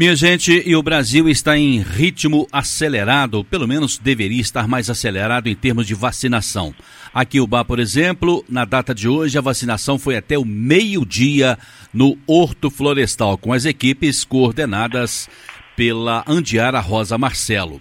Minha gente, e o Brasil está em ritmo acelerado, pelo menos deveria estar mais acelerado em termos de vacinação. Aqui o Bar, por exemplo, na data de hoje, a vacinação foi até o meio-dia no Horto Florestal, com as equipes coordenadas pela Andiara Rosa Marcelo.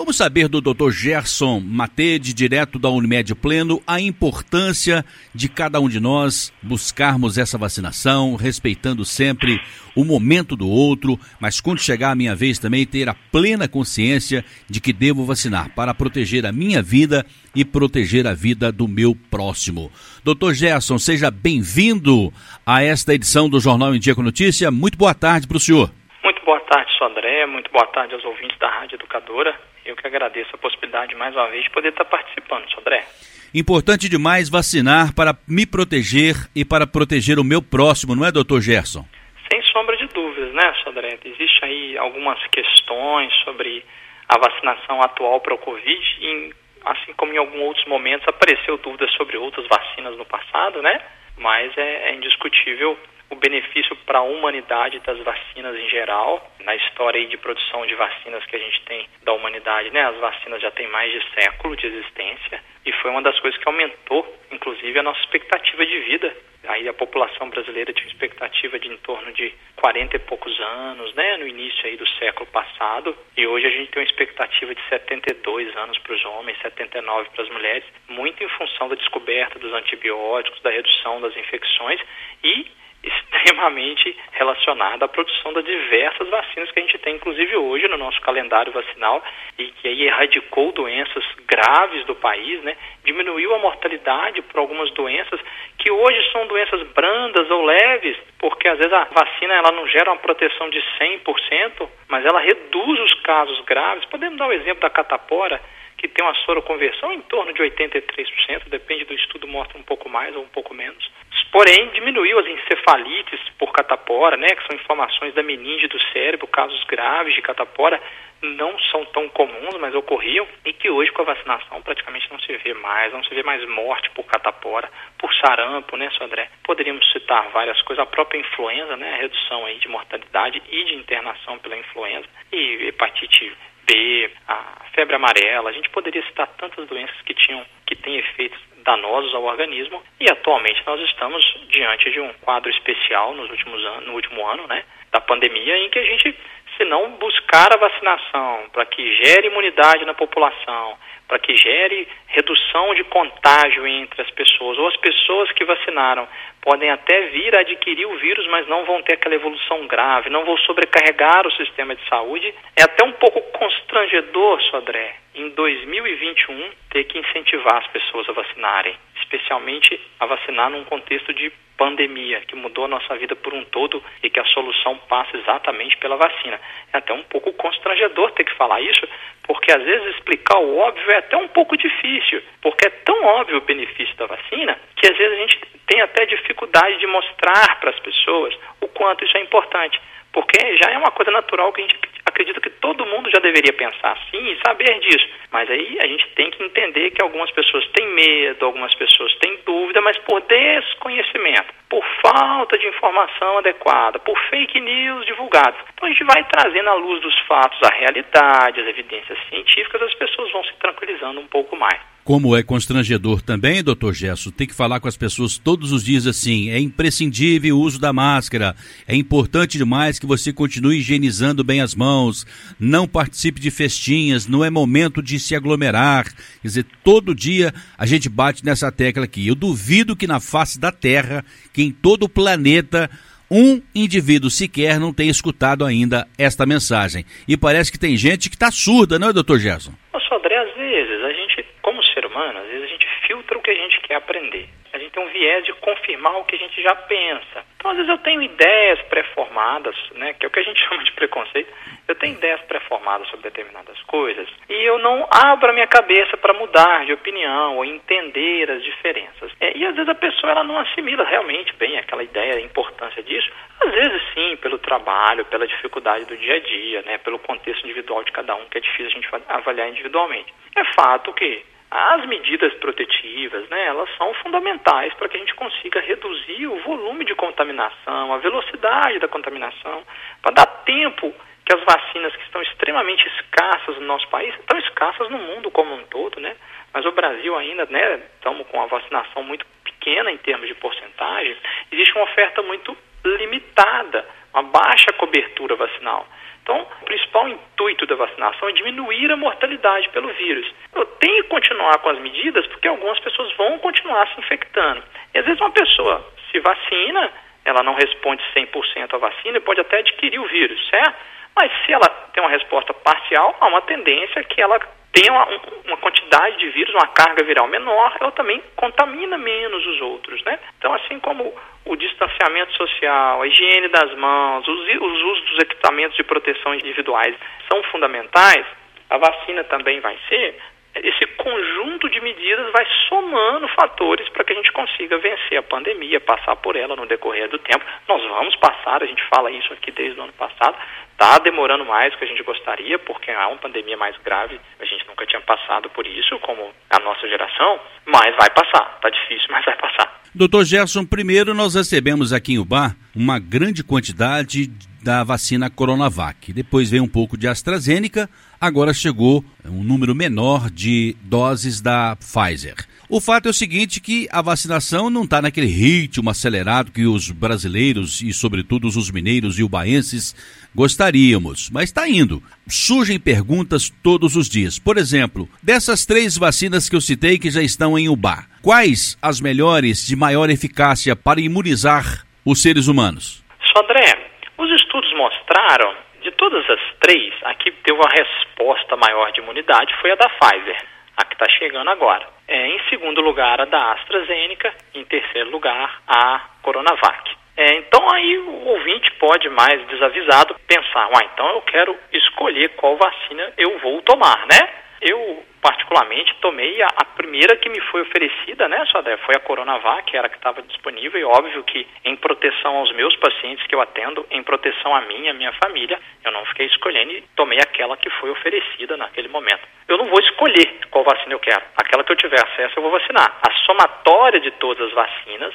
Vamos saber do Dr. Gerson Matede, direto da Unimed Pleno, a importância de cada um de nós buscarmos essa vacinação, respeitando sempre o momento do outro, mas quando chegar a minha vez também ter a plena consciência de que devo vacinar para proteger a minha vida e proteger a vida do meu próximo. Dr. Gerson, seja bem-vindo a esta edição do Jornal em Dia com Notícia. Muito boa tarde para o senhor. Muito boa tarde, sou André. Muito boa tarde aos ouvintes da Rádio Educadora. Eu que agradeço a possibilidade mais uma vez de poder estar participando, Sodré. Importante demais vacinar para me proteger e para proteger o meu próximo, não é, doutor Gerson? Sem sombra de dúvidas, né, Sodré? Existem aí algumas questões sobre a vacinação atual para o Covid, e, assim como em alguns outros momentos apareceu dúvidas sobre outras vacinas no passado, né? Mas é, é indiscutível o benefício para a humanidade das vacinas em geral. Na história de produção de vacinas que a gente tem da humanidade, né, as vacinas já têm mais de século de existência e foi uma das coisas que aumentou, inclusive, a nossa expectativa de vida. Aí a população brasileira tinha expectativa de em torno de 40 e poucos anos, né, no início aí do século passado, e hoje a gente tem uma expectativa de 72 anos para os homens, 79 para as mulheres, muito em função da descoberta dos antibióticos, da redução das infecções e extremamente relacionada à produção das diversas vacinas que a gente tem, inclusive hoje no nosso calendário vacinal, e que aí erradicou doenças graves do país, né? diminuiu a mortalidade por algumas doenças que hoje são doenças brandas ou leves, porque às vezes a vacina ela não gera uma proteção de 100%, mas ela reduz os casos graves. Podemos dar o exemplo da catapora, que tem uma soroconversão em torno de 83%, depende do estudo, mostra um pouco mais ou um pouco menos. Porém, diminuiu as encefalites por catapora, né, que são inflamações da meninge do cérebro, casos graves de catapora não são tão comuns, mas ocorriam, e que hoje com a vacinação praticamente não se vê mais, não se vê mais morte por catapora, por sarampo, né, Sandré? Poderíamos citar várias coisas, a própria influenza, né, a redução aí de mortalidade e de internação pela influenza, e hepatite B, a febre amarela, a gente poderia citar tantas doenças que tinham, que têm efeitos danosos ao organismo e atualmente nós estamos diante de um quadro especial nos últimos no último ano, né, da pandemia em que a gente se não buscar a vacinação para que gere imunidade na população, para que gere redução de contágio entre as pessoas, ou as pessoas que vacinaram podem até vir a adquirir o vírus, mas não vão ter aquela evolução grave, não vão sobrecarregar o sistema de saúde. É até um pouco constrangedor, Sodré, em 2021 ter que incentivar as pessoas a vacinarem, especialmente a vacinar num contexto de pandemia que mudou a nossa vida por um todo e que a solução passa exatamente pela vacina. É até um pouco constrangedor ter que falar isso, porque às vezes explicar o óbvio é até um pouco difícil, porque é tão óbvio o benefício da vacina que às vezes a gente tem até dificuldade de mostrar para as pessoas o quanto isso é importante, porque já é uma coisa natural que a gente acredita que todo mundo já deveria pensar assim e saber disso. Mas aí a gente tem que entender que algumas pessoas têm medo, algumas pessoas têm dúvida, mas por desconhecimento, por falta de informação adequada, por fake news divulgadas. Então a gente vai trazendo à luz dos fatos a realidade, as evidências científicas, as pessoas vão se tranquilizando um pouco mais. Como é constrangedor também, doutor Gesso, tem que falar com as pessoas todos os dias assim: é imprescindível o uso da máscara, é importante demais que você continue higienizando bem as mãos, não participe de festinhas, não é momento de se aglomerar. Quer dizer, todo dia a gente bate nessa tecla aqui. Eu duvido que na face da Terra, que em todo o planeta, um indivíduo sequer não tenha escutado ainda esta mensagem. E parece que tem gente que está surda, não é, doutor Gerson? Nossa, André, às vezes a gente como ser humano, às vezes a gente filtra o que a gente quer aprender. A gente tem um viés de confirmar o que a gente já pensa. Então, às vezes eu tenho ideias pré-formadas, né, que é o que a gente chama de preconceito. Eu tenho ideias pré-formadas sobre determinadas coisas e eu não abro a minha cabeça para mudar de opinião ou entender as diferenças. É, e às vezes a pessoa ela não assimila realmente bem aquela ideia, a importância disso. Às vezes sim, pelo trabalho, pela dificuldade do dia a dia, né, pelo contexto individual de cada um, que é difícil a gente avaliar individualmente. É fato que as medidas protetivas, né, elas são fundamentais para que a gente consiga reduzir o volume de contaminação, a velocidade da contaminação, para dar tempo que as vacinas que estão extremamente escassas no nosso país, estão escassas no mundo como um todo, né? Mas o Brasil ainda, né, estamos com a vacinação muito pequena em termos de porcentagem, existe uma oferta muito limitada, uma baixa cobertura vacinal. Então, o principal intuito da vacinação é diminuir a mortalidade pelo vírus. Eu tenho que continuar com as medidas porque algumas pessoas vão continuar se infectando. E às vezes uma pessoa se vacina, ela não responde 100% à vacina e pode até adquirir o vírus, certo? Mas se ela tem uma resposta parcial, há uma tendência que ela tenha uma, uma, quantidade de vírus, uma carga viral menor, ela também contamina menos os outros, né? Então, assim como o distanciamento social, a higiene das mãos, os, os usos dos equipamentos de proteção individuais são fundamentais, a vacina também vai ser, esse conjunto de medidas vai somando fatores para que a gente consiga vencer a pandemia, passar por ela no decorrer do tempo. Nós vamos passar, a gente fala isso aqui desde o ano passado, está demorando mais do que a gente gostaria, porque há uma pandemia mais grave, a gente nunca tinha passado por isso, como a nossa geração, mas vai passar. Está difícil, mas vai passar. Doutor Gerson, primeiro nós recebemos aqui em Ubar uma grande quantidade da vacina Coronavac. Depois veio um pouco de AstraZeneca, agora chegou um número menor de doses da Pfizer. O fato é o seguinte que a vacinação não está naquele ritmo acelerado que os brasileiros e sobretudo os mineiros e ubaenses gostaríamos, mas está indo. Surgem perguntas todos os dias. Por exemplo, dessas três vacinas que eu citei que já estão em Ubá, quais as melhores de maior eficácia para imunizar os seres humanos? Sodré, os estudos mostraram, de todas as três, a que deu a resposta maior de imunidade foi a da Pfizer, a que está chegando agora. É, em segundo lugar, a da AstraZeneca, em terceiro lugar, a Coronavac. É, então aí o ouvinte pode, mais desavisado, pensar, ah, então eu quero escolher qual vacina eu vou tomar, né? Eu, particularmente, tomei a, a, primeira que me foi oferecida, né, Sodré? Foi a Coronavac, que era a que estava disponível, e óbvio que em proteção aos meus pacientes que eu atendo, em proteção a mim e a minha família, eu não fiquei escolhendo e tomei aquela que foi oferecida naquele momento. Eu não vou escolher qual vacina eu quero. Aquela que eu tiver acesso, eu vou vacinar. A somatória de todas as vacinas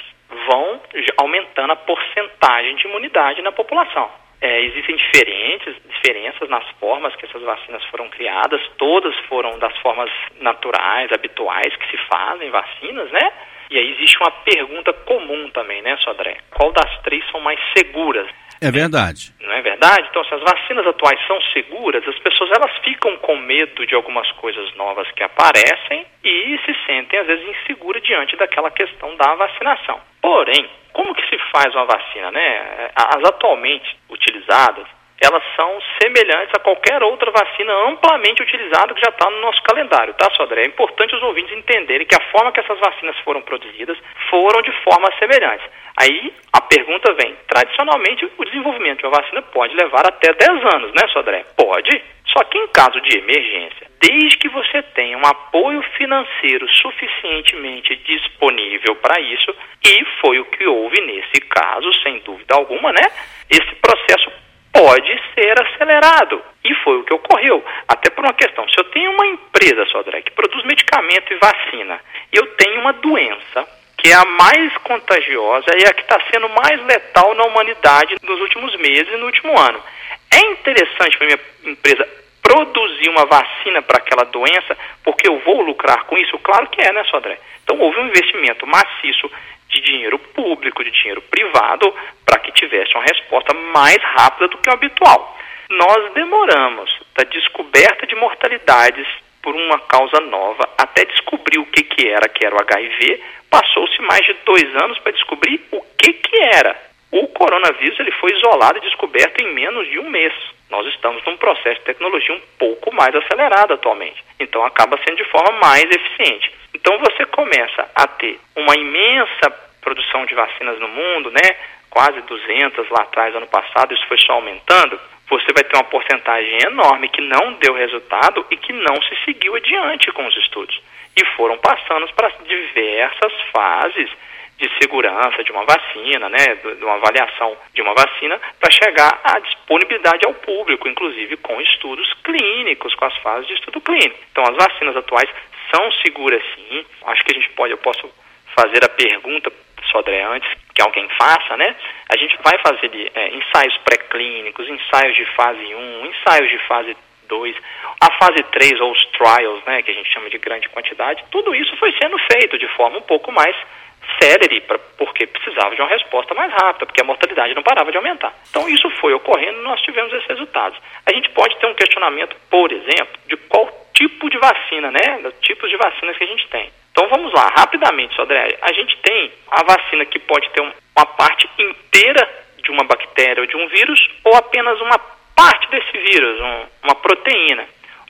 vão aumentando a porcentagem de imunidade na população. É, existem diferentes diferenças nas formas que essas vacinas foram criadas, todas foram das formas naturais, habituais que se fazem vacinas, né? E aí existe uma pergunta comum também, né, Sodré? Qual das três são mais seguras? É verdade. Não é verdade? Então, se as vacinas atuais são seguras, as pessoas elas ficam com medo de algumas coisas novas que aparecem e se sentem, às vezes, inseguras diante daquela questão da vacinação. Porém, como que faz uma vacina, né? As atualmente utilizadas, elas são semelhantes a qualquer outra vacina amplamente utilizada que já está no nosso calendário, tá, Sodré? É importante os ouvintes entenderem que a forma que essas vacinas foram produzidas foram de forma semelhante. Aí a pergunta vem: tradicionalmente, o desenvolvimento de uma vacina pode levar até 10 anos, né, Sodré? Pode. Só que em caso de emergência, desde que você tenha um apoio financeiro suficientemente disponível para isso, e foi o que houve nesse caso, sem dúvida alguma, né? Esse processo pode ser acelerado. E foi o que ocorreu. Até por uma questão, se eu tenho uma empresa, Sodré, que produz medicamento e vacina, e eu tenho uma doença que é a mais contagiosa e a que está sendo mais letal na humanidade nos últimos meses e no último ano. É interessante para minha empresa produzir uma vacina para aquela doença, porque eu vou lucrar com isso? Claro que é, né, Sodré? Então houve um investimento maciço de dinheiro público, de dinheiro privado, para que tivesse uma resposta mais rápida do que o habitual. Nós demoramos da descoberta de mortalidades por uma causa nova até descobrir o que, que era, que era o HIV, passou-se mais de dois anos para descobrir o que, que era. O coronavírus ele foi isolado e descoberto em menos de um mês. Nós estamos num processo de tecnologia um pouco mais acelerado atualmente. Então acaba sendo de forma mais eficiente. Então você começa a ter uma imensa produção de vacinas no mundo, né? Quase 200 lá atrás, ano passado, isso foi só aumentando. Você vai ter uma porcentagem enorme que não deu resultado e que não se seguiu adiante com os estudos. E foram passando para diversas fases de segurança de uma vacina, né, de uma avaliação de uma vacina, para chegar à disponibilidade ao público, inclusive com estudos clínicos, com as fases de estudo clínico. Então, as vacinas atuais são seguras sim. Acho que a gente pode, eu posso fazer a pergunta, Sodré, antes que alguém faça, né? A gente vai fazer é, ensaios pré-clínicos, ensaios de fase 1, ensaios de fase 2, a fase 3 ou os trials, né, que a gente chama de grande quantidade, tudo isso foi sendo feito de forma um pouco mais célere, porque precisava de uma resposta mais rápida, porque a mortalidade não parava de aumentar. Então isso foi ocorrendo e nós tivemos esses resultados. A gente pode ter um questionamento, por exemplo, de qual tipo de vacina, né? Tipos de vacinas que a gente tem. Então vamos lá, rapidamente, Sodré. A gente tem a vacina que pode ter uma parte inteira de uma bactéria ou de um vírus, ou apenas uma parte desse vírus, um, uma proteína.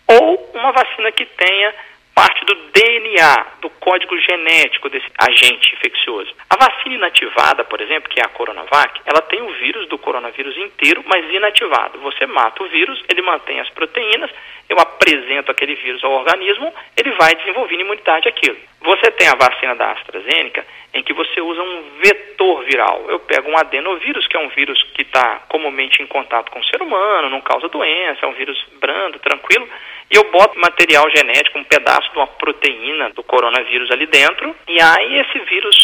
Ou uma vacina que tenha parte do DNA, do código genético desse agente infeccioso. A vacina inativada, por exemplo, que é a Coronavac, ela tem o vírus do coronavírus inteiro, mas inativado. Você mata o vírus, ele mantém as proteínas, eu apresento aquele vírus ao organismo, ele vai desenvolvendo imunidade àquilo. Você tem a vacina da AstraZeneca, em que você usa um vetor viral. Eu pego um adenovírus, que é um vírus que está comumente em contato com o ser humano, não causa doença, é um vírus brando, tranquilo, e eu boto material genético, um pedaço de uma proteína do coronavírus ali dentro, e aí esse vírus,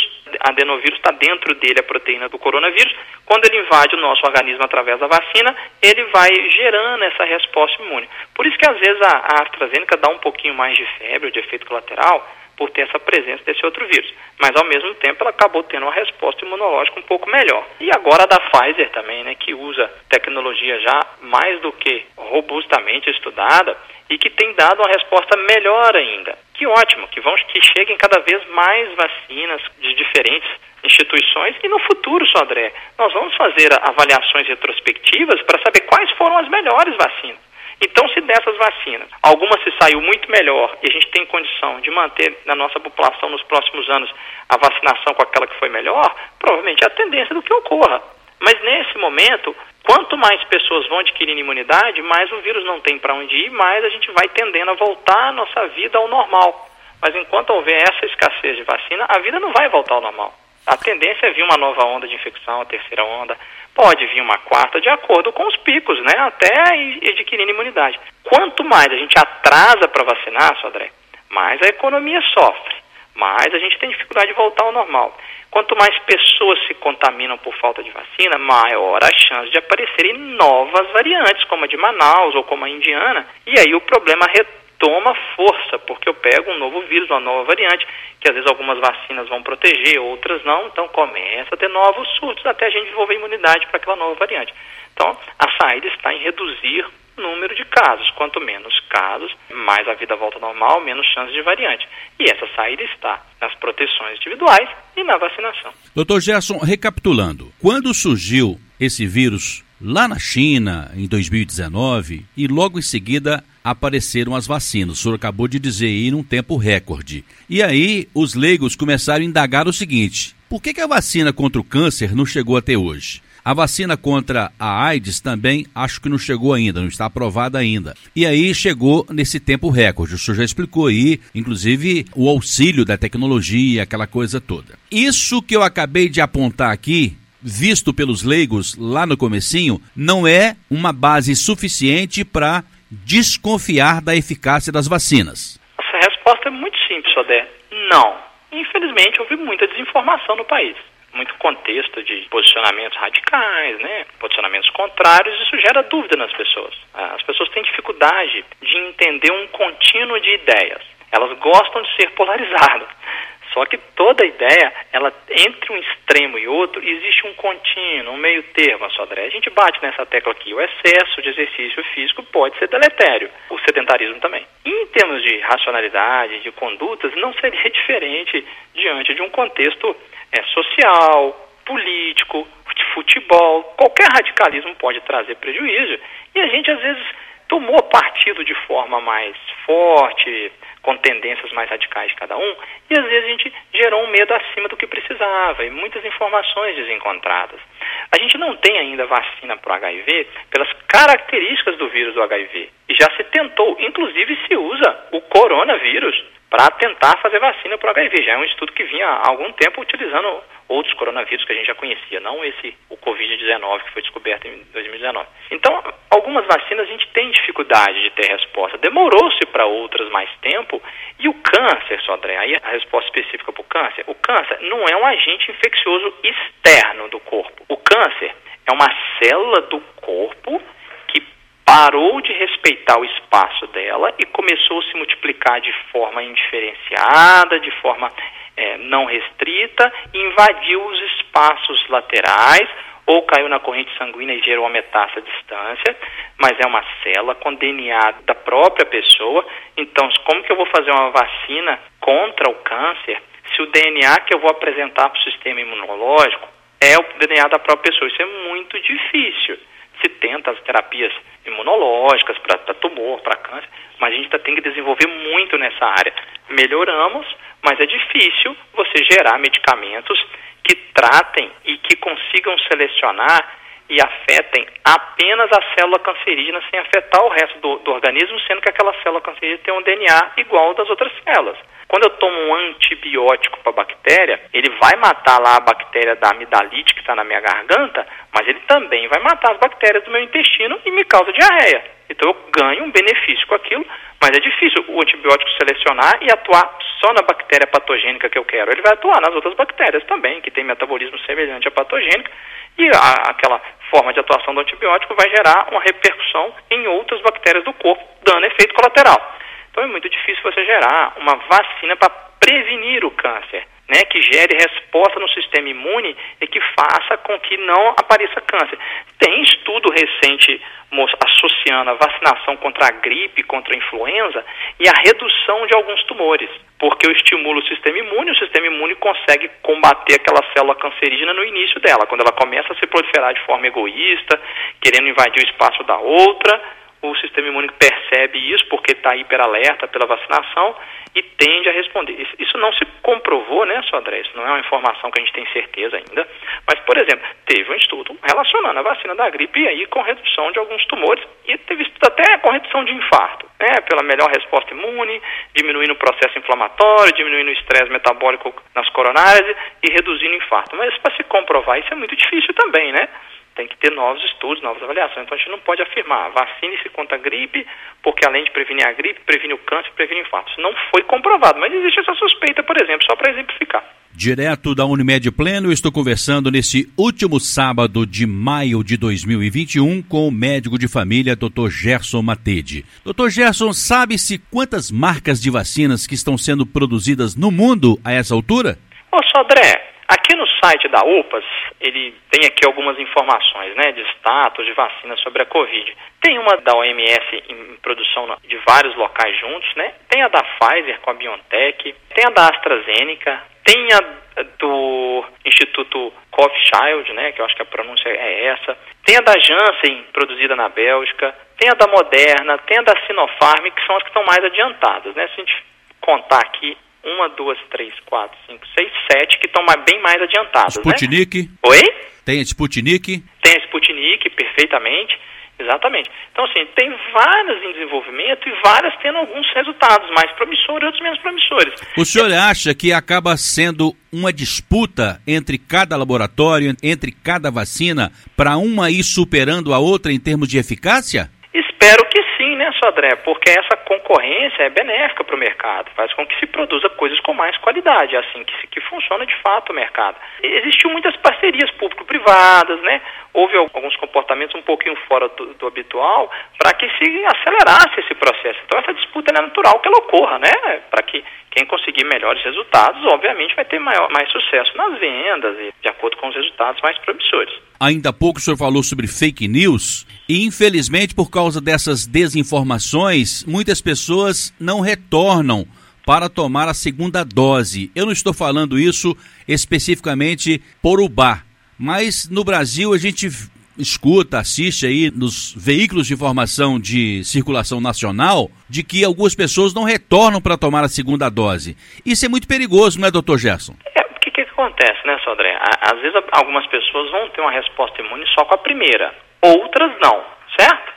adenovírus, está dentro dele a proteína do coronavírus. Quando ele invade o nosso organismo através da vacina, ele vai gerando essa resposta imune. Por isso que às vezes a, AstraZeneca dá um pouquinho mais de febre de efeito colateral, por ter essa presença desse outro vírus. Mas ao mesmo tempo ela acabou tendo uma resposta imunológica um pouco melhor. E agora a da Pfizer também, né, que usa tecnologia já mais do que robustamente estudada e que tem dado uma resposta melhor ainda. Que ótimo, que vão que cheguem cada vez mais vacinas de diferentes instituições e no futuro, Sodré, nós vamos fazer avaliações retrospectivas para saber quais foram as melhores vacinas. Então, se dessas vacinas, alguma se saiu muito melhor e a gente tem condição de manter na nossa população nos próximos anos a vacinação com aquela que foi melhor, provavelmente é a tendência do que ocorra. Mas nesse momento, quanto mais pessoas vão adquirindo imunidade, mais o vírus não tem para onde ir, mais a gente vai tendendo a voltar a nossa vida ao normal. Mas enquanto houver essa escassez de vacina, a vida não vai voltar ao normal. A tendência é vir uma nova onda de infecção, a terceira onda, pode vir uma quarta, de acordo com os picos, né? Até adquirindo imunidade. Quanto mais a gente atrasa para vacinar, Sodré, mais a economia sofre, mais a gente tem dificuldade de voltar ao normal. Quanto mais pessoas se contaminam por falta de vacina, maior a chance de aparecerem novas variantes, como a de Manaus ou como a indiana, e aí o problema retorna toma força, porque eu pego um novo vírus, uma nova variante, que às vezes algumas vacinas vão proteger, outras não, então começa a ter novos surtos até a gente desenvolver imunidade para aquela nova variante. Então, a saída está em reduzir número de casos. Quanto menos casos, mais a vida volta ao normal, menos chances de variante. E essa saída está nas proteções individuais e na vacinação. Doutor Gerson, recapitulando, quando surgiu esse vírus lá na China, em 2019, e logo em seguida apareceram as vacinas. O senhor acabou de dizer aí num tempo recorde. E aí os leigos começaram a indagar o seguinte: por que, que a vacina contra o câncer não chegou até hoje? A vacina contra a AIDS também acho que não chegou ainda, não está aprovada ainda. E aí chegou nesse tempo recorde. O senhor já explicou aí, inclusive, o auxílio da tecnologia, aquela coisa toda. Isso que eu acabei de apontar aqui visto pelos leigos lá no comecinho, não é uma base suficiente para desconfiar da eficácia das vacinas? Essa resposta é muito simples, Sodé. Não. Infelizmente, houve muita desinformação no país. Muito contexto de posicionamentos radicais, né? posicionamentos contrários, isso gera dúvida nas pessoas. As pessoas têm dificuldade de entender um contínuo de ideias. Elas gostam de ser polarizadas. Só que toda ideia, ela entre um extremo e outro, existe um contínuo, um meio termo, Sodré. A gente bate nessa tecla aqui. O excesso de exercício físico pode ser deletério, o sedentarismo também. Em termos de racionalidade, de condutas, não seria diferente diante de um contexto é, social, político, de futebol. Qualquer radicalismo pode trazer prejuízo. E a gente, às vezes, tomou partido de forma mais forte, com tendências mais radicais de cada um, e às vezes a gente gerou um medo acima do que precisava e muitas informações desencontradas. A gente não tem ainda vacina para o HIV pelas características do vírus do HIV. E já se tentou, inclusive se usa o coronavírus para tentar fazer vacina para o HIV. Já é um estudo que vinha há algum tempo utilizando outros coronavírus que a gente já conhecia, não esse, o Covid-19 que foi descoberto em 2019. Então, algumas vacinas a gente tem dificuldade de ter resposta. Demorou-se para outras mais tempo. E o câncer, Sodré, aí a resposta específica para o câncer, o câncer não é um agente infeccioso externo do corpo. O câncer é uma célula do corpo parou de respeitar o espaço dela e começou a se multiplicar de forma indiferenciada, de forma é, não restrita, e invadiu os espaços laterais, ou caiu na corrente sanguínea e gerou uma metástase à distância, mas é uma célula com DNA da própria pessoa. Então, como que eu vou fazer uma vacina contra o câncer se o DNA que eu vou apresentar para o sistema imunológico é o DNA da própria pessoa? Isso é muito difícil. Se tenta as terapias imunológicas para tumor, para câncer, mas a gente tem que desenvolver muito nessa área. Melhoramos, mas é difícil você gerar medicamentos que tratem e que consigam selecionar e afetem apenas a célula cancerígena sem afetar o resto do, do organismo, sendo que aquela célula cancerígena tem um DNA igual das outras células. Quando eu tomo um antibiótico para a bactéria, ele vai matar lá a bactéria da amidalite que está na minha garganta, mas ele também vai matar as bactérias do meu intestino e me causa diarreia. Então eu ganho um benefício com aquilo, mas é difícil o antibiótico selecionar e atuar só na bactéria patogênica que eu quero. Ele vai atuar nas outras bactérias também, que tem metabolismo semelhante à patogênica, e a, aquela forma de atuação do antibiótico vai gerar uma repercussão em outras bactérias do corpo, dando efeito colateral. Então é muito difícil você gerar uma vacina para prevenir o câncer, né, que gere resposta no sistema imune e que faça com que não apareça câncer. Tem estudo recente associando a vacinação contra a gripe, contra a influenza e a redução de alguns tumores, porque eu estimulo o sistema imune, o sistema imune consegue combater aquela célula cancerígena no início dela, quando ela começa a se proliferar de forma egoísta, querendo invadir o espaço da outra o sistema imune percebe isso porque está hiperalerta pela vacinação e tende a responder. Isso não se comprovou, né, André? Isso não é uma informação que a gente tem certeza ainda. Mas, por exemplo, teve um estudo relacionando a vacina da gripe aí com redução de alguns tumores e teve estudo até com redução de infarto, né, pela melhor resposta imune, diminuindo o processo inflamatório, diminuindo o estresse metabólico nas coronárias e reduzindo o infarto. Mas para se comprovar isso é muito difícil também, né? Tem que ter novos estudos, novas avaliações. Então a gente não pode afirmar, vacine-se contra a gripe, porque além de prevenir a gripe, previne o câncer, previne o infarto. Isso não foi comprovado, mas existe essa suspeita, por exemplo, só para exemplificar. Direto da Unimed Pleno, estou conversando nesse último sábado de maio de 2021 com o médico de família, Dr. Gerson Matede. Dr. Gerson, sabe-se quantas marcas de vacinas que estão sendo produzidas no mundo a essa altura? Ô, Sodré, Aqui no site da UPAS, ele tem aqui algumas informações, né, de status de vacina sobre a Covid. Tem uma da OMS em produção de vários locais juntos, né? Tem a da Pfizer com a BioNTech, tem a da AstraZeneca, tem a do Instituto Rothschild, né, que eu acho que a pronúncia é essa. Tem a da Janssen, produzida na Bélgica, tem a da Moderna, tem a da Sinopharm, que são as que estão mais adiantadas, né? Se a gente contar aqui, uma, duas, três, quatro, cinco, seis, sete, que estão bem mais adiantadas. Né? Sputnik. Né? Oi? Tem a Sputnik. Tem a Sputnik, perfeitamente. Exatamente. Então, assim, tem várias em desenvolvimento e várias tendo alguns resultados mais promissores e outros menos promissores. O senhor acha que acaba sendo uma disputa entre cada laboratório, entre cada vacina, para uma ir superando a outra em termos de eficácia? Espero que né, Sodré? Porque essa concorrência é benéfica para o mercado, faz com que se produza coisas com mais qualidade, assim que, que funciona de fato o mercado. Existiu muitas parcerias público-privadas, né? Houve alguns comportamentos um pouquinho fora do, do habitual para que se acelerasse esse processo. Então essa disputa é natural que ela ocorra, né? Para que quem conseguir melhores resultados, obviamente, vai ter maior, mais sucesso nas vendas e de acordo com os resultados mais promissores. Ainda há pouco o senhor falou sobre fake news e, infelizmente, por causa dessas desinformações, muitas pessoas não retornam para tomar a segunda dose. Eu não estou falando isso especificamente por Ubá, mas no Brasil a gente escuta, assiste aí nos veículos de informação de circulação nacional de que algumas pessoas não retornam para tomar a segunda dose. Isso é muito perigoso, não é, doutor Gerson? É, o que, acontece, né, Sodré? Às vezes algumas pessoas vão ter uma resposta imune só com a primeira, outras não, certo?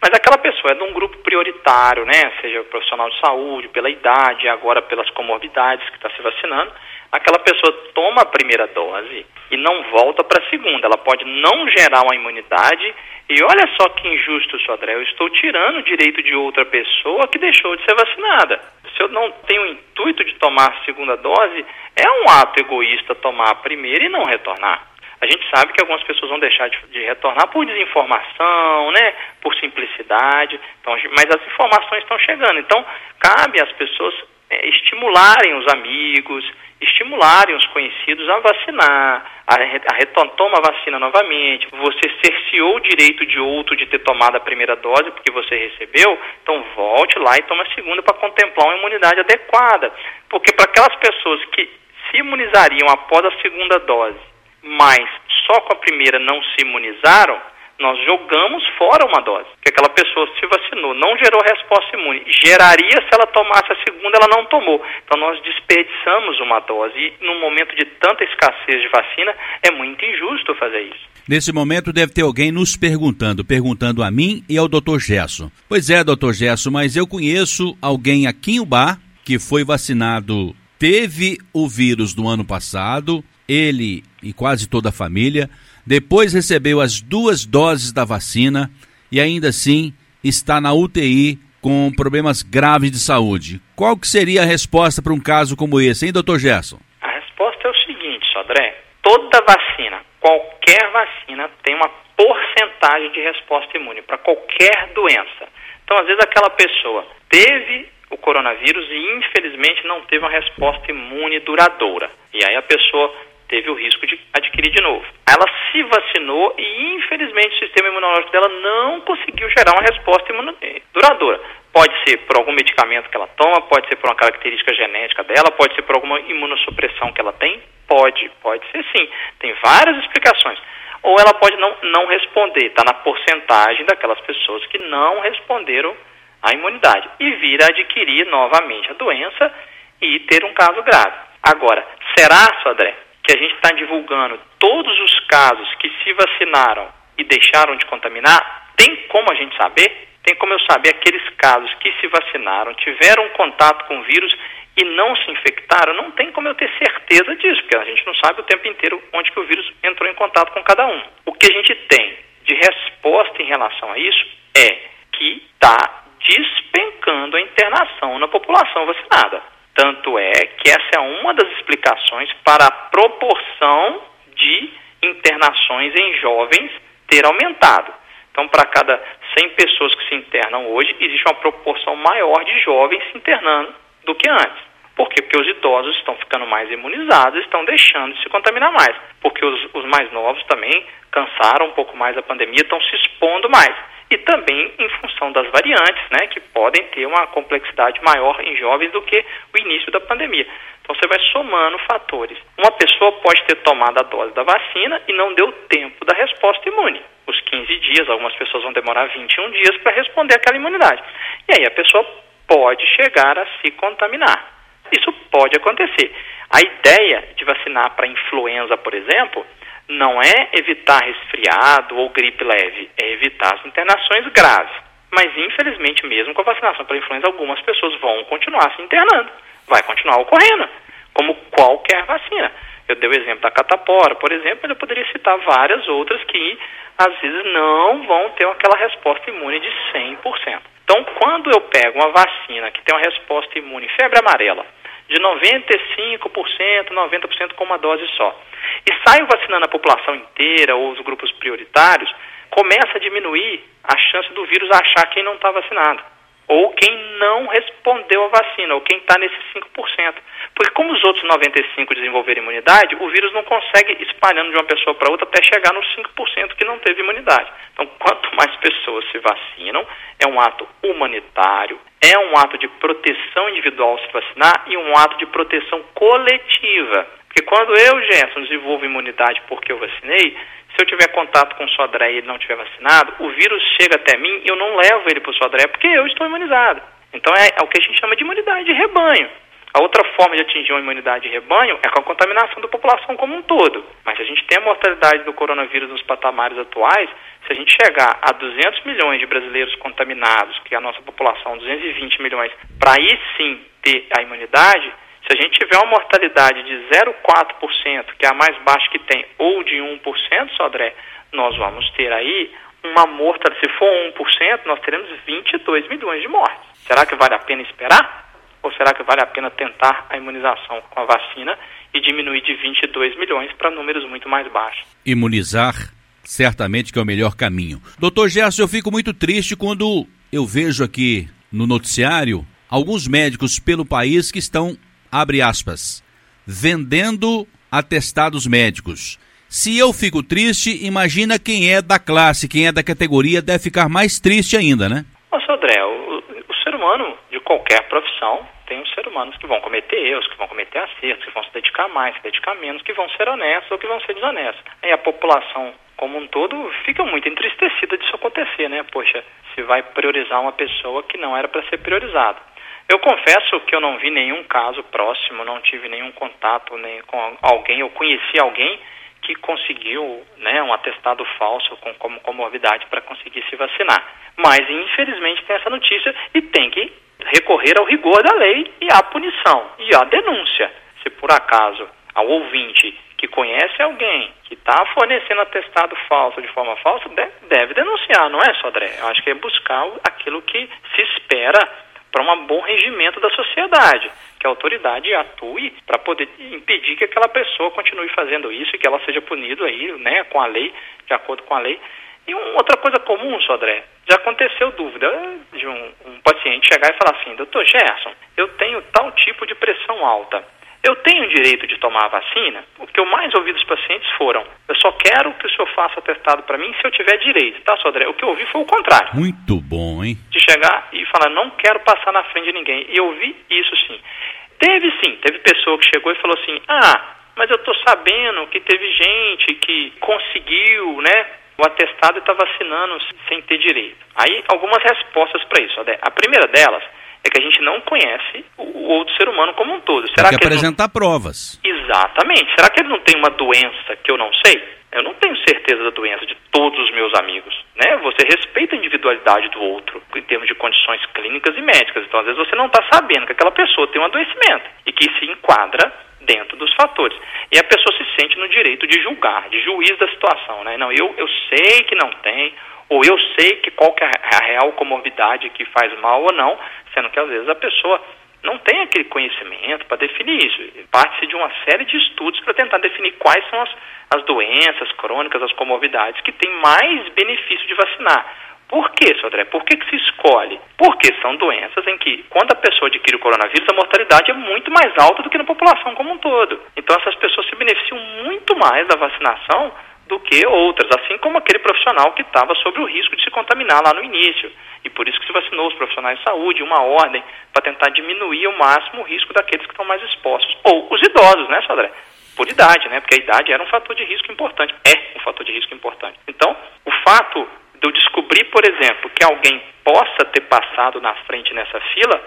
Mas aquela pessoa é de um grupo prioritário, né? Seja profissional de saúde, pela idade, agora pelas comorbidades que está se vacinando aquela pessoa toma a primeira dose e não volta para a segunda. Ela pode não gerar uma imunidade. E olha só que injusto, Sodré. Eu estou tirando o direito de outra pessoa que deixou de ser vacinada. Se eu não tenho o intuito de tomar a segunda dose, é um ato egoísta tomar a primeira e não retornar. A gente sabe que algumas pessoas vão deixar de, de retornar por desinformação, né, por simplicidade, então, mas as informações estão chegando. Então, cabe às pessoas é, estimularem os amigos, estimularem os conhecidos a vacinar, a, a retoma a vacina novamente. Você cerceou o direito de outro de ter tomado a primeira dose porque você recebeu, então volte lá e tome a segunda para contemplar uma imunidade adequada. Porque para aquelas pessoas que se imunizariam após a segunda dose, mas só com a primeira não se imunizaram, nós jogamos fora uma dose, que aquela pessoa se vacinou, não gerou resposta imune. Geraria se ela tomasse a segunda, ela não tomou. Então nós desperdiçamos uma dose e num momento de tanta escassez de vacina, é muito injusto fazer isso. Nesse momento deve ter alguém nos perguntando, perguntando a mim e ao Dr. Gesso. Pois é, Dr. Gesso, mas eu conheço alguém aqui em Ubar que foi vacinado, teve o vírus no ano passado, ele e quase toda a família, depois recebeu as duas doses da vacina e ainda assim está na UTI com problemas graves de saúde. Qual que seria a resposta para um caso como esse, hein, doutor Gerson? A resposta é o seguinte, Sodré. Toda vacina, qualquer vacina, tem uma porcentagem de resposta imune para qualquer doença. Então, às vezes, aquela pessoa teve o coronavírus e, infelizmente, não teve uma resposta imune duradoura. E aí a pessoa teve o risco de adquirir de novo. Ela se vacinou e, infelizmente, o sistema imunológico dela não conseguiu gerar uma resposta duradoura. Pode ser por algum medicamento que ela toma, pode ser por uma característica genética dela, pode ser por alguma imunossupressão que ela tem, pode, pode ser sim. Tem várias explicações. Ou ela pode não, não responder, está na porcentagem daquelas pessoas que não responderam à imunidade e vir a adquirir novamente a doença e ter um caso grave. Agora, será, Sodré, que a gente está divulgando todos os casos que se vacinaram e deixaram de contaminar, tem como a gente saber? Tem como eu saber aqueles casos que se vacinaram, tiveram contato com o vírus e não se infectaram? Não tem como eu ter certeza disso, porque a gente não sabe o tempo inteiro onde que o vírus entrou em contato com cada um. O que a gente tem de resposta em relação a isso é que está despencando a internação na população vacinada. Tanto é que essa é uma das explicações para a proporção de internações em jovens ter aumentado. Então, para cada 100 pessoas que se internam hoje, existe uma proporção maior de jovens se internando do que antes. Por quê? Porque os idosos estão ficando mais imunizados, estão deixando de se contaminar mais. Porque os, os mais novos também cansaram um pouco mais a pandemia, estão se expondo mais e também em função das variantes, né, que podem ter uma complexidade maior em jovens do que o início da pandemia. Então você vai somando fatores. Uma pessoa pode ter tomado a dose da vacina e não deu tempo da resposta imune. Os 15 dias, algumas pessoas vão demorar 21 dias para responder aquela imunidade. E aí a pessoa pode chegar a se contaminar. Isso pode acontecer. A ideia de vacinar para influenza, por exemplo, não é evitar resfriado ou gripe leve, é evitar as internações graves. Mas, infelizmente, mesmo com a vacinação para influenza, algumas pessoas vão continuar se internando. Vai continuar ocorrendo, como qualquer vacina. Eu dei o exemplo da catapora, por exemplo, mas eu poderia citar várias outras que, às vezes, não vão ter aquela resposta imune de 100%. Então, quando eu pego uma vacina que tem uma resposta imune febre amarela, de 95%, 90% com uma dose só. E saio vacinando a população inteira ou os grupos prioritários, começa a diminuir a chance do vírus achar quem não está vacinado. Ou quem não respondeu à vacina, ou quem está nesses 5%. Porque como os outros 95% desenvolveram imunidade, o vírus não consegue espalhando de uma pessoa para outra até chegar nos 5% que não teve imunidade. Então, quanto mais pessoas se vacinam, é um ato humanitário, é um ato de proteção individual se vacinar e um ato de proteção coletiva. Porque quando eu, Gerson, desenvolvo imunidade porque eu vacinei, se eu tiver contato com o Sodré e ele não tiver vacinado, o vírus chega até mim e eu não levo ele para o Sodré porque eu estou imunizado. Então é, é o que a gente chama de imunidade de rebanho. A outra forma de atingir uma imunidade de rebanho é com a contaminação da população como um todo. Mas se a gente tem a mortalidade do coronavírus nos patamares atuais, se a gente chegar a 200 milhões de brasileiros contaminados, que é a nossa população, 220 milhões, para aí sim ter a imunidade, se a gente tiver uma mortalidade de 0,4%, que é a mais baixa que tem, ou de 1%, Sodré, nós vamos ter aí uma mortalidade, se for 1%, nós teremos 22 milhões de mortes. Será que vale a pena esperar? Ou será que vale a pena tentar a imunização com a vacina e diminuir de 22 milhões para números muito mais baixos. Imunizar certamente que é o melhor caminho. Doutor Gerson, eu fico muito triste quando eu vejo aqui no noticiário alguns médicos pelo país que estão, abre aspas, vendendo atestados médicos. Se eu fico triste, imagina quem é da classe, quem é da categoria, deve ficar mais triste ainda, né? Nossa, André, o, o ser humano de qualquer profissão tem os seres humanos que vão cometer erros, que vão cometer acertos, que vão se dedicar mais, se dedicar menos, que vão ser honestos ou que vão ser desonestos. E a população como um todo fica muito entristecida disso acontecer, né? Poxa, se vai priorizar uma pessoa que não era para ser priorizada. Eu confesso que eu não vi nenhum caso próximo, não tive nenhum contato nem com alguém, eu conheci alguém que conseguiu né, um atestado falso com, como comorbidade para conseguir se vacinar. Mas, infelizmente, tem essa notícia e tem que recorrer ao rigor da lei e à punição e à denúncia. Se por acaso ao ouvinte que conhece alguém que está fornecendo atestado falso de forma falsa, deve denunciar, não é, Sodré? Eu acho que é buscar aquilo que se espera para um bom regimento da sociedade, que a autoridade atue para poder impedir que aquela pessoa continue fazendo isso e que ela seja punida aí, né, com a lei, de acordo com a lei. E uma outra coisa comum, Sodré, já aconteceu dúvida de um, um paciente chegar e falar assim, doutor Gerson, eu tenho tal tipo de pressão alta. Eu tenho direito de tomar a vacina? O que eu mais ouvi dos pacientes foram: eu só quero que o senhor faça atestado para mim se eu tiver direito, tá, Sodré? O que eu ouvi foi o contrário. Muito bom, hein? De chegar e falar: não quero passar na frente de ninguém. E eu ouvi isso sim. Teve sim, teve pessoa que chegou e falou assim: ah, mas eu estou sabendo que teve gente que conseguiu, né? O atestado está vacinando sem ter direito. Aí, algumas respostas para isso. A primeira delas é que a gente não conhece o outro ser humano como um todo. Será Tem que, que apresentar não... provas. Exatamente. Será que ele não tem uma doença que eu não sei? Eu não tenho certeza da doença de todos os meus amigos, né? Você respeita a individualidade do outro em termos de condições clínicas e médicas. Então, às vezes você não está sabendo que aquela pessoa tem um adoecimento e que se enquadra dentro dos fatores. E a pessoa se sente no direito de julgar, de juiz da situação, né? Não, eu, eu sei que não tem, ou eu sei que qual que é a real comorbidade que faz mal ou não, sendo que às vezes a pessoa não tem aquele conhecimento para definir isso. Parte-se de uma série de estudos para tentar definir quais são as, as doenças crônicas, as comorbidades que têm mais benefício de vacinar. Por que, Sodré? Por que, que se escolhe? Porque são doenças em que, quando a pessoa adquire o coronavírus, a mortalidade é muito mais alta do que na população como um todo. Então, essas pessoas se beneficiam muito mais da vacinação do que outras, assim como aquele profissional que estava sob o risco de se contaminar lá no início. E por isso que se vacinou os profissionais de saúde, uma ordem para tentar diminuir ao máximo o risco daqueles que estão mais expostos. Ou os idosos, né, Sodré? Por idade, né? Porque a idade era um fator de risco importante, é um fator de risco importante. Então, o fato de eu descobrir, por exemplo, que alguém possa ter passado na frente nessa fila,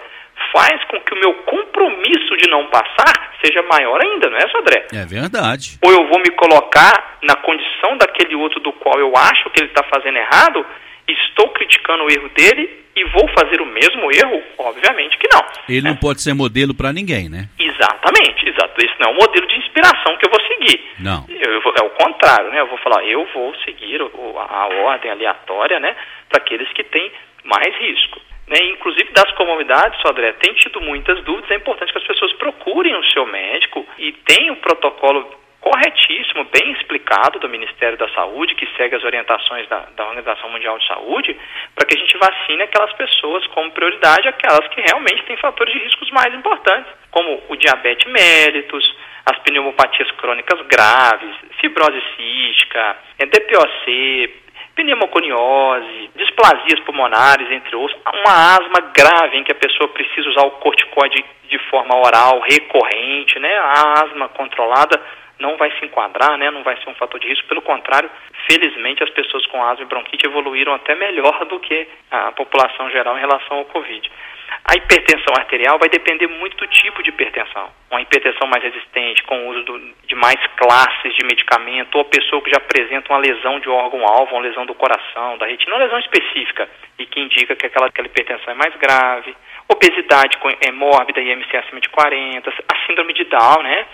faz com que o meu compromisso de não passar seja maior ainda, não é, Sodré? É verdade. Ou eu vou me colocar na condição daquele outro do qual eu acho que ele está fazendo errado, estou criticando o erro dele e vou fazer o mesmo erro? Obviamente que não. Ele né? não pode ser modelo para ninguém, né? Exatamente, exato. Esse não é um modelo de inspiração que eu vou seguir. Não. Eu, eu, é o contrário, né? Eu vou falar, eu vou seguir o, a, a ordem aleatória, né? Para aqueles que têm mais risco. Né, inclusive das comunidades, Sodré, tem tido muitas dúvidas. É importante que as pessoas procurem o seu médico e tenham o protocolo corretíssimo, bem explicado do Ministério da Saúde, que segue as orientações da, da Organização Mundial de Saúde, para que a gente vacine aquelas pessoas como prioridade, aquelas que realmente têm fatores de riscos mais importantes, como o diabetes mellitus, as pneumopatias crônicas graves, fibrose cística, DPOC, pneumoconiose, displasias pulmonares, entre outros, uma asma grave em que a pessoa precisa usar o corticoide de forma oral recorrente, né? A asma controlada não vai se enquadrar, né? Não vai ser um fator de risco. Pelo contrário, felizmente as pessoas com asma e bronquite evoluíram até melhor do que a população geral em relação ao Covid. A hipertensão arterial vai depender muito do tipo de hipertensão. Uma hipertensão mais resistente, com o uso do, de mais classes de medicamento, ou a pessoa que já apresenta uma lesão de órgão-alvo, uma lesão do coração, da retina, uma lesão específica, e que indica que aquela, aquela hipertensão é mais grave. Obesidade é mórbida, IMC acima de 40, a síndrome de Down, né?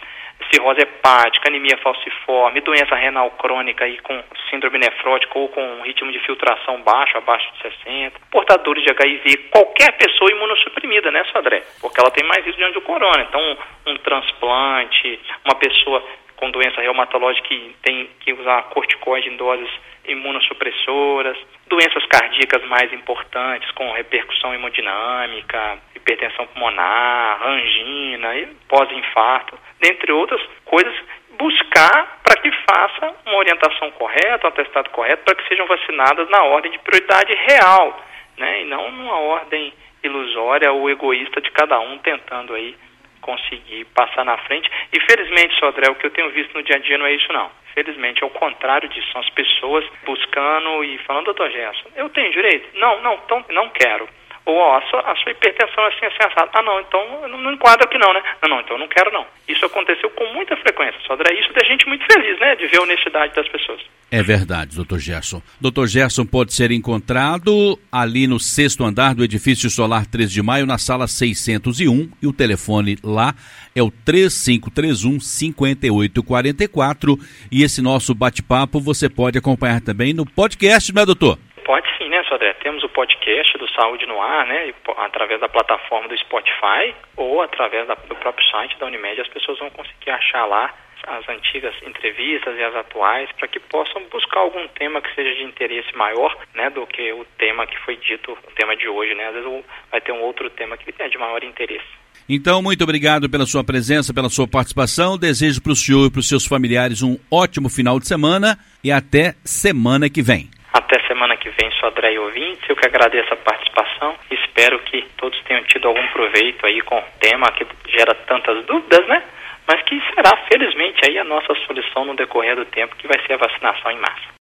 Cirrose hepática, anemia falciforme, doença renal crônica aí com síndrome nefrótica ou com ritmo de filtração baixo, abaixo de 60, portadores de HIV, qualquer pessoa imunossuprimida, né, Sodré? Porque ela tem mais risco de corona. Então, um transplante, uma pessoa com doença reumatológica que tem que usar corticoide em doses imunossupressoras, doenças cardíacas mais importantes com repercussão hemodinâmica, hipertensão pulmonar, angina, pós-infarto, dentre outras coisas, buscar para que faça uma orientação correta, um atestado correto, para que sejam vacinadas na ordem de prioridade real, né, e não numa ordem ilusória ou egoísta de cada um tentando aí conseguir passar na frente. E felizmente, Sodré, o que eu tenho visto no dia a dia não é isso não. Felizmente, é o contrário disso. São as pessoas buscando e falando, doutor Gerson, eu tenho direito? Não, não, não quero. Ou, ó, a sua, a sua hipertensão é assim, assim, assado. Ah, não, então não, não enquadra aqui não, né? Não, não, então eu não quero não. Isso aconteceu com muita frequência, Sodré. Isso deixa a gente muito feliz, né? De ver a honestidade das pessoas. É verdade, doutor Gerson. Doutor Gerson pode ser encontrado ali no sexto andar do edifício solar 3 de maio, na sala 601, e o telefone lá é o 3531 5844. E esse nosso bate-papo você pode acompanhar também no podcast, não é, doutor? Pode sim, né, Sodré? Temos o podcast do Saúde no Ar, né? Através da plataforma do Spotify ou através da, do próprio site da Unimed, as pessoas vão conseguir achar lá as antigas entrevistas e as atuais, para que possam buscar algum tema que seja de interesse maior, né, do que o tema que foi dito, o tema de hoje, né? Às vezes vai ter um outro tema que é de maior interesse. Então, muito obrigado pela sua presença, pela sua participação. Desejo para o senhor e para os seus familiares um ótimo final de semana e até semana que vem. Até semana que vem, sou André ouvintes. Eu que agradeço a participação. Espero que todos tenham tido algum proveito aí com o tema que gera tantas dúvidas, né? mas que será, felizmente, aí a nossa solução no decorrer do tempo, que vai ser a vacinação em massa.